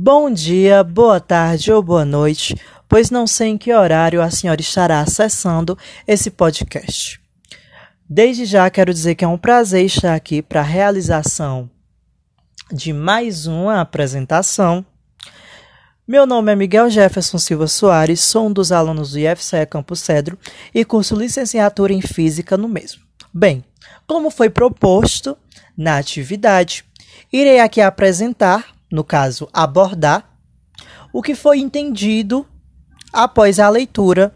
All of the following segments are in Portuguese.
Bom dia, boa tarde ou boa noite, pois não sei em que horário a senhora estará acessando esse podcast. Desde já quero dizer que é um prazer estar aqui para a realização de mais uma apresentação. Meu nome é Miguel Jefferson Silva Soares, sou um dos alunos do IFCE Campo Cedro e curso licenciatura em Física no mesmo. Bem, como foi proposto na atividade, irei aqui apresentar no caso, abordar, o que foi entendido após a leitura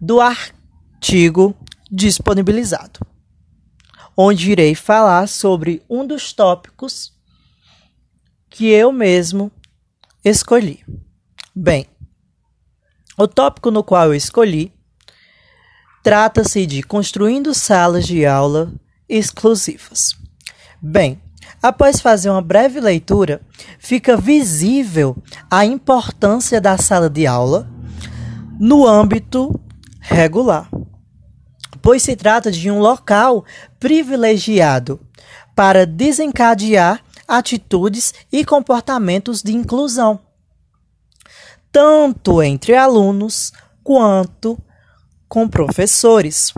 do artigo disponibilizado, onde irei falar sobre um dos tópicos que eu mesmo escolhi. Bem, o tópico no qual eu escolhi trata-se de construindo salas de aula exclusivas. Bem, Após fazer uma breve leitura, fica visível a importância da sala de aula no âmbito regular, pois se trata de um local privilegiado para desencadear atitudes e comportamentos de inclusão, tanto entre alunos quanto com professores.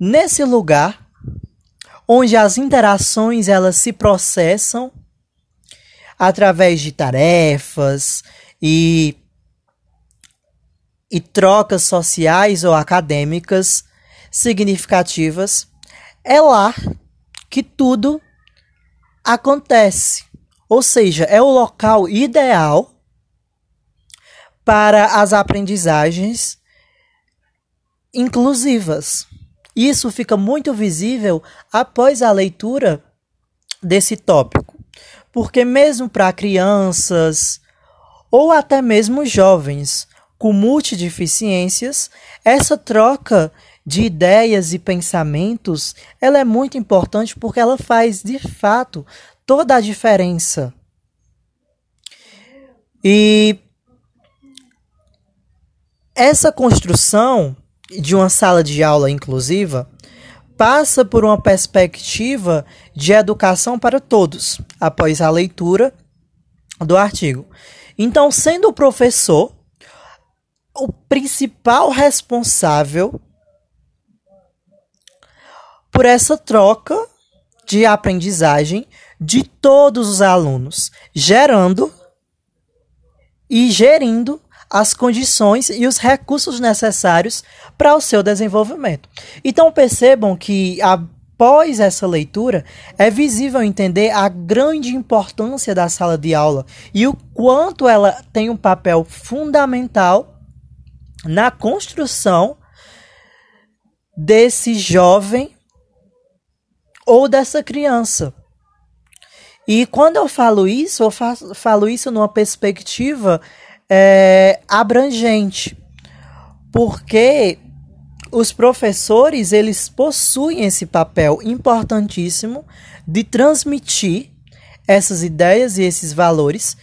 Nesse lugar, onde as interações elas se processam através de tarefas e, e trocas sociais ou acadêmicas significativas, é lá que tudo acontece. Ou seja, é o local ideal para as aprendizagens inclusivas. Isso fica muito visível após a leitura desse tópico, porque, mesmo para crianças ou até mesmo jovens com multideficiências, essa troca de ideias e pensamentos ela é muito importante porque ela faz de fato toda a diferença. E essa construção de uma sala de aula inclusiva passa por uma perspectiva de educação para todos, após a leitura do artigo. Então, sendo o professor o principal responsável por essa troca de aprendizagem de todos os alunos, gerando e gerindo as condições e os recursos necessários para o seu desenvolvimento. Então percebam que após essa leitura é visível entender a grande importância da sala de aula e o quanto ela tem um papel fundamental na construção desse jovem ou dessa criança. E quando eu falo isso, eu faço, falo isso numa perspectiva é, abrangente, porque os professores eles possuem esse papel importantíssimo de transmitir essas ideias e esses valores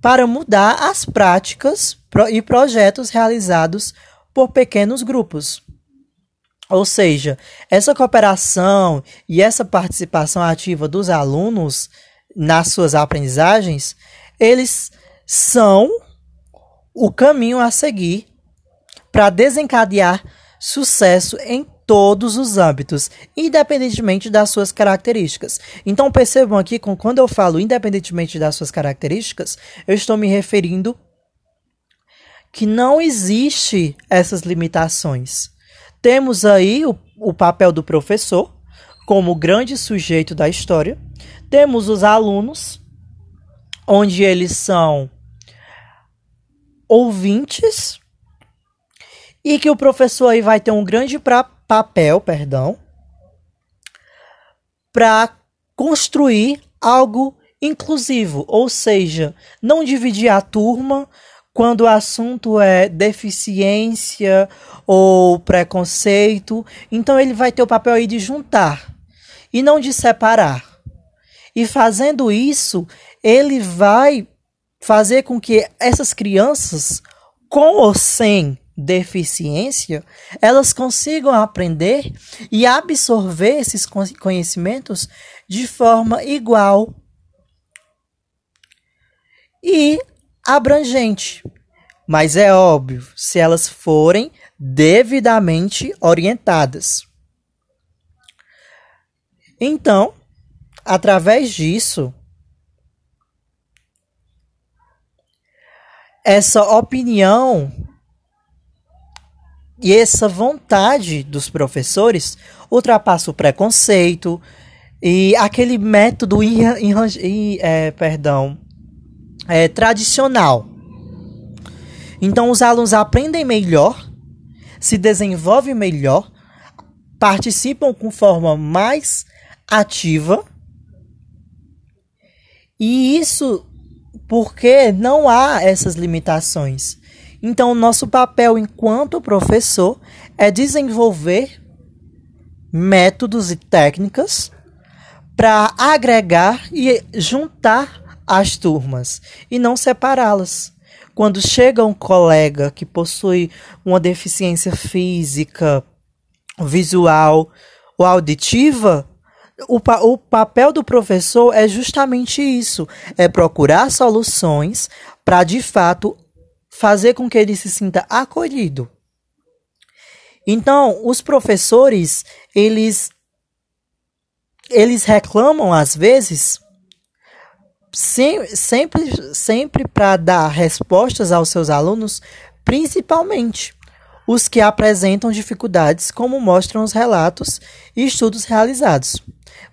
para mudar as práticas e projetos realizados por pequenos grupos. Ou seja, essa cooperação e essa participação ativa dos alunos nas suas aprendizagens, eles são o caminho a seguir para desencadear sucesso em todos os âmbitos, independentemente das suas características. Então percebam aqui, quando eu falo independentemente das suas características, eu estou me referindo que não existe essas limitações. Temos aí o, o papel do professor como grande sujeito da história. Temos os alunos, onde eles são ouvintes e que o professor aí vai ter um grande pra, papel, perdão, para construir algo inclusivo, ou seja, não dividir a turma quando o assunto é deficiência ou preconceito. Então ele vai ter o papel aí de juntar e não de separar. E fazendo isso, ele vai fazer com que essas crianças, com ou sem deficiência, elas consigam aprender e absorver esses conhecimentos de forma igual e abrangente. Mas é óbvio, se elas forem devidamente orientadas. Então, através disso, essa opinião e essa vontade dos professores ultrapassa o preconceito e aquele método é, perdão, é, tradicional. Então, os alunos aprendem melhor, se desenvolvem melhor, participam com forma mais ativa. E isso porque não há essas limitações. Então, nosso papel enquanto professor é desenvolver métodos e técnicas para agregar e juntar as turmas e não separá-las. Quando chega um colega que possui uma deficiência física, visual ou auditiva, o, pa o papel do professor é justamente isso: é procurar soluções para de fato fazer com que ele se sinta acolhido. Então, os professores, eles eles reclamam às vezes sempre sempre para dar respostas aos seus alunos, principalmente os que apresentam dificuldades, como mostram os relatos e estudos realizados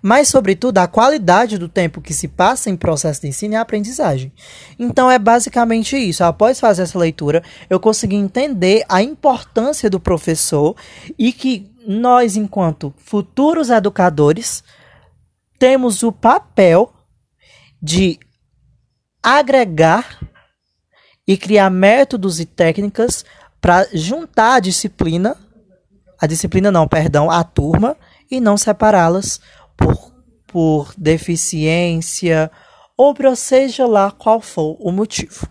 mas, sobretudo, a qualidade do tempo que se passa em processo de ensino e aprendizagem. Então, é basicamente isso. Após fazer essa leitura, eu consegui entender a importância do professor e que nós, enquanto futuros educadores, temos o papel de agregar e criar métodos e técnicas para juntar a disciplina, a disciplina não, perdão, a turma e não separá-las por, por deficiência ou seja lá qual for o motivo.